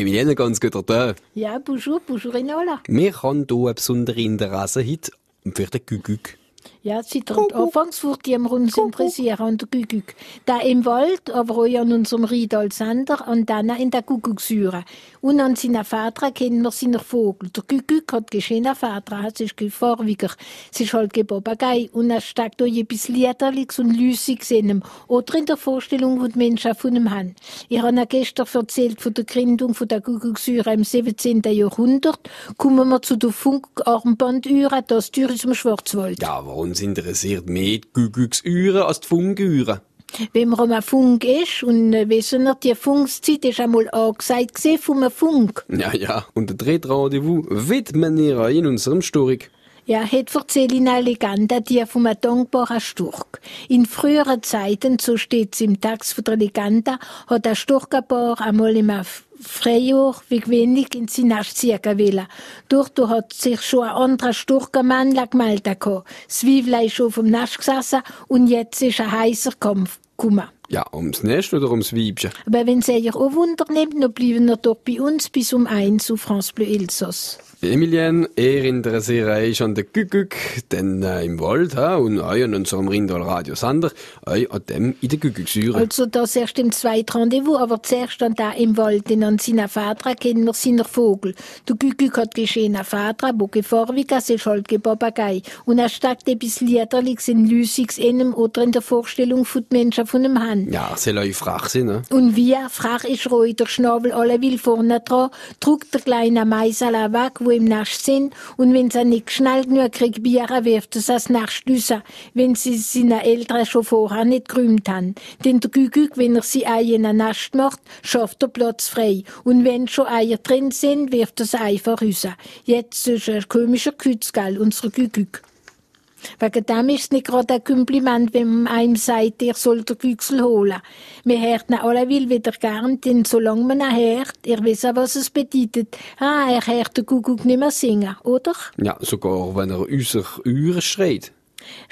Emilienne, ganz guter Tag. Ja, bonjour, bonjour Enola. Wir haben hier eine besondere heute für den Gügüg. Ja, seit der Anfangsfurt die wir uns interessieren an der Gügüg. Da im Wald, aber auch an unserem Riedal Sander und dann in der Gügügsäure. Und an seiner Vater kennen wir seinen Vogel. Der Gügüg hat geschehene Vater, ist kein Vorwiger. Es ist halt Papagei. Und er steckt auch etwas Liederliches und Lüsiges in ihm. Oder in der Vorstellung, die die Menschen von ihm haben. Ich habe ja gestern erzählt von der Gründung von der Gügügsäure im 17. Jahrhundert. Kommen wir zu der Funkarmbandüre, das Tür ist im Schwarzwald. Ja, uns interessiert mehr die Gügügsüre als die Fungüre. Wenn man am Funk ist, und äh, wissen wir, die Funkzeit ist einmal angesagt gewesen vom Funk. Ja, ja, und der Drehtrendezvous widmen wir in unserem Story. Ja, het erzähl in eine Legende, die vom dankbaren Sturk. In früheren Zeiten, so steht's im Text von der Legende, hat der Sturkabar einmal im Freijahr wie wenig in ziehen wollen. Dort hat sich schon ein anderer Sturkenmann gemeldet. Das Zwiebel ist schon vom Nest gesessen und jetzt ist ein heißer Kampf gekommen. Ja, ums Nest oder ums Weibchen? Aber wenn sie euch auch Wunder nimmt, dann bleiben wir dort bei uns bis um eins auf France Bleu Elsass. Emilien, er interessiert euch an den Gügüg, denn äh, im Wald ha, und euch an unserem Rindal Radio Sander, euch an dem in der Gügügsäure. Also das erst im zweiten Rendezvous, aber zuerst an da im Wald, denn an seiner Vater kennen wir seinen Vogel. Der Gügüg hat geschehen Vater, wo gevorwiges ist halt Papagei. Und er steckt etwas Liederliches in Lüsigs in ihm oder in der Vorstellung von den Menschen von dem Hand. Ja, soll euch frach sein, ne? Und wie frach ist ruhig, der Schnabel alle will vorne dran, drückt der kleine Meisel weg, wo im Nest sind, und wenn sie nicht schnell genug kriegt, Bier wirft es Nest raus, wenn sie seine Eltern schon vorher nicht gerühmt haben. Denn der Gügüg, wenn er sie Eier in ein Nest macht, schafft er Platz frei. Und wenn schon Eier drin sind, wirft er sie einfach raus. Jetzt ist ein komischer Kütz, gell, unser Gügüg. Wegen dem ist es nicht gerade ein Kompliment, wenn man einem sagt, ihr sollt den Güchsel holen. Wir hört ihn alle will wieder gern, denn solange man ihn hört, ihr wisst auch, was es bedeutet. Ah, er hört den Kuckuck nicht mehr singen, oder? Ja, sogar wenn er unser Uhren schreit.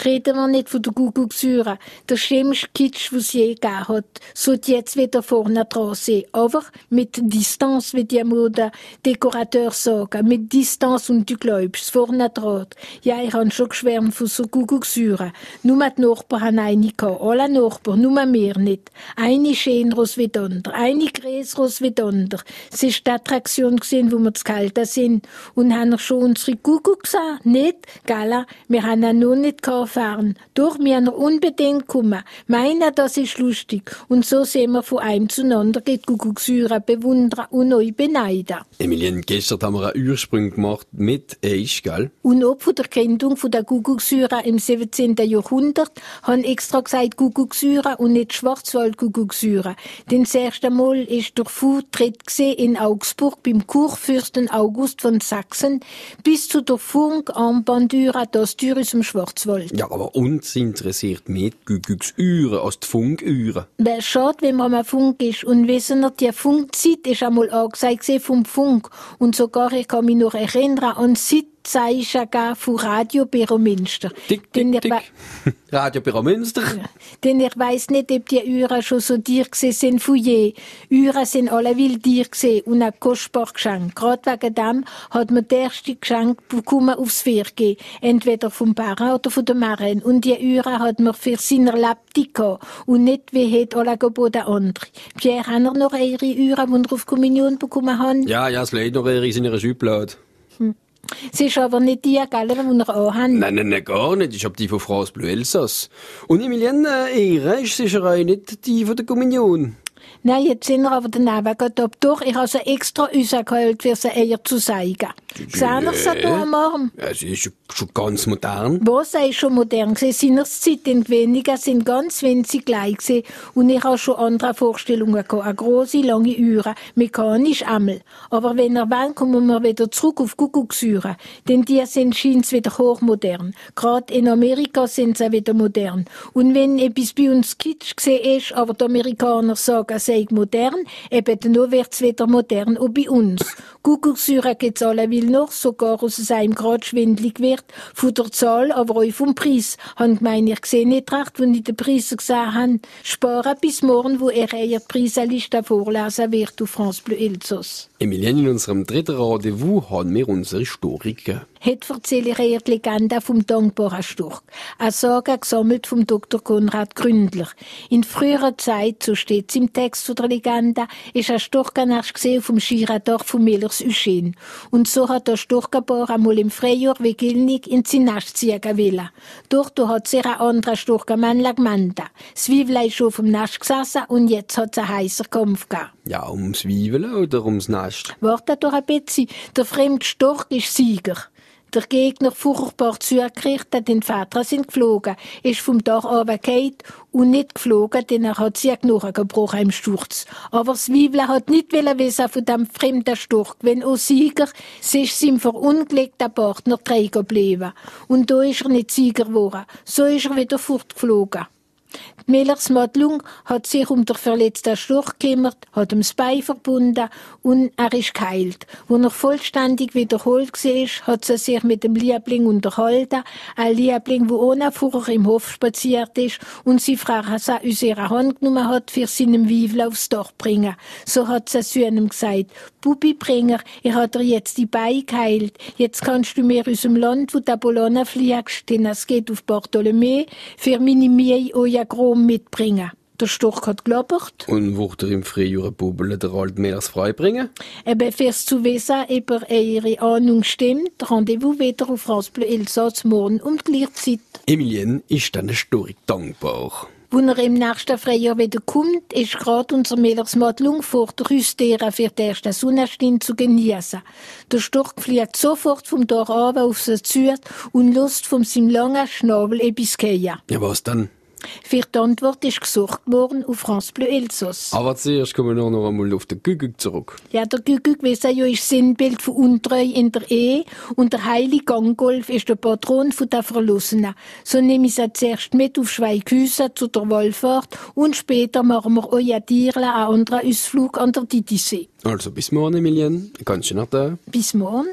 Reden wir nicht von der Kuckucksäure, der schlimmste Kitsch, was es je gegeben hat, sollte jetzt wieder vorne dran sein. Aber mit Distanz, wie die Mode Dekorateur sagen, mit Distanz und du glaubst, vorne dran. Ja, ich habe schon geschwärmt von so Kuckucksäure. Nur die Nachbarn haben eine gehabt, alle Nachbarn, nur wir nicht. Eine schöneres wie die andere, eine größeres wie die andere. Es war die Attraktion gewesen, wo wir zu kalt sind. Und haben schon unsere Kuckuck gesehen? Nicht? Gala, wir haben ihn noch nicht fahren. Durch mir noch unbedingt kommen. Meiner, das ist lustig. Und so sehen wir von einem zueinander geht Kuckucksäure bewundern und euch beneiden. Emilien, gestern haben wir einen Ursprung gemacht mit Eich, gell? Und ob von der Gründung von der Kuckucksäure im 17. Jahrhundert haben extra gesagt Kuckucksäure und nicht Schwarzwald-Kuckucksäure. Denn das erste Mal ist der Vortritt in Augsburg beim Kurfürsten August von Sachsen bis zu der Funkarmbandüre das Tür ist Schwarzwald. Ja, aber uns interessiert mehr die Gügügsüre als die Funküre. Wäre schade, wenn man am Funk ist und wissen wir, die Funkzeit ist einmal angesagt vom Funk. Und sogar, ich kann mich noch erinnern an Zeichen von Radio Büro Münster. Dick, dick, dick. Radio Büro Münster. Denn ich weiss nicht, ob die Uhren schon so dir gewesen sind von je. Uhren sind alle wild dir gewesen und ein kostbar Geschenk. Gerade wegen dem hat man das erste Geschenk bekommen aufs Vier gegeben. Entweder vom Parent oder von der Marraine. Und die Uhren hat man für seine Lebte gehabt. Und nicht wie hat alle geboten andere. Pierre, haben noch ihre Uhren, die ihr auf Kommunion bekommen haben? Ja, ja, es leid noch eher in ihrer Schublade. Es ist aber nicht die, gell, die ihr anhabt. Nein, nein, nein, gar nicht. Ich hab die von France Bleu Elsass. Und Emilienne, ihre ist sicher auch nicht die von der Kommunion. Nein, jetzt sind wir aber daneben gegangen. Doch, ich habe sie extra rausgeholt, für sie eher zu zeigen. Sehen wir sie da am Arm? Ja, sie ist schon- ganz modern. Was ist schon modern gewesen? Seinerzeit die weniger sind ganz winzig gleich gewesen. Und ich habe schon andere Vorstellungen gehabt. Eine grosse, lange Uhr, mechanisch einmal. Aber wenn er wollt, kommen wir wieder zurück auf Kuckucksuhren. Denn die sind scheint's wieder hochmodern. Gerade in Amerika sind sie wieder modern. Und wenn etwas bei uns kitsch gesehen ist, aber die Amerikaner sagen, es sei modern, eben dann wird's wieder modern auch bei uns. Kuckucksuhren gibt's alle will noch sogar aus seinem Grad schwindlig wird, von der Zahl, aber auch vom Preis. Han gemeint, ich sehe nicht recht, wenn ich den Preis gesehen habe, sparen bis morgen, wo er eher Preiseliste vorlesen wird auf France Bleu Elsass. Emilien, in unserem dritten Rendezvous haben wir unsere Historiker. Heute erzähle ich ihr die Legende vom dankbaren Sturk. Eine Sage gesammelt vom Dr. Konrad Gründler. In früherer Zeit, so steht es im Text der Legende, ist ein Sturk erst gesehen vom Schirador von Millers Uschen. Und so hat der Sturkabor einmal im Frühjahr wie Gilnig in ziehen wollen. Dort hat sich ein anderer Sturkermann gemeldet. Zwiebel ist schon vom Nest gesessen und jetzt hat es einen heißen Kampf gegeben. Ja, ums Zwiebeln oder ums Nest? Warte doch ein bisschen. Der fremde Storch ist Sieger. Der Gegner furchtbar zugerichtet, den Vater sind geflogen, ist vom Dach runtergefallen und nicht geflogen, denn er hat sich Knochen gebrochen im Sturz. Aber Zwiebel hat nicht wissen von dem fremden Sturch, wenn auch Sieger, sie ist seinem verunglückten Partner träger geblieben. Und da ist er nicht Sieger geworden. So ist er wieder fortgeflogen. Die Millers Madlung hat sich um den verletzten Sturch gekümmert, hat ihm das Bein verbunden und er ist geheilt. Als er vollständig wiederholt war, hat sie sich mit dem Liebling unterhalten. Ein Liebling, der ohne vorher im Hof spaziert ist und sie Frau sie aus ihrer Hand genommen hat, für seinen Wiesel aufs Dach bringen. So hat sie zu ihm gesagt, Bubibringer, ich hat dir jetzt die Beine geheilt. Jetzt kannst du mir aus dem Land, wo der Bologna fliegst, denn es geht auf Bartholomä, für meine Mie euer Grom mitbringen. Der Storch hat gelabert. Und wollte er im Frühjahr Bubel der alten Mehlers freibringen? Eben fürs zu wissen, ob er ihre Ahnung stimmt, Rendezvous wieder auf France Bleu Elsass morgen um die gleiche Zeit. Emilien ist dann Story dankbar. Wenn er im nächsten Frühjahr wieder kommt, ist gerade unser Madlung vor der Rüstera für die erste Sonnenstinde zu genießen. Der Storch fliegt sofort vom runter auf sie zu und lust von seinem langen Schnabel etwas gehen. Ja, was dann? Für die Antwort ist gesucht worden auf France Bleu Elsass. Aber zuerst kommen wir noch einmal auf den Gügüg zurück. Ja, der Gügüg, wissen ja, ist Sinnbild von Untreu in der Ehe und der heilige Gangolf ist der Patron von der Verlassenen. So nehme ich sie zuerst mit auf Schweighusen zu der Wallfahrt und später machen wir euer Tierle einen anderen Ausflug an der Titisee. Also bis morgen, Emilien. Ganz schön nach da. Bis morgen.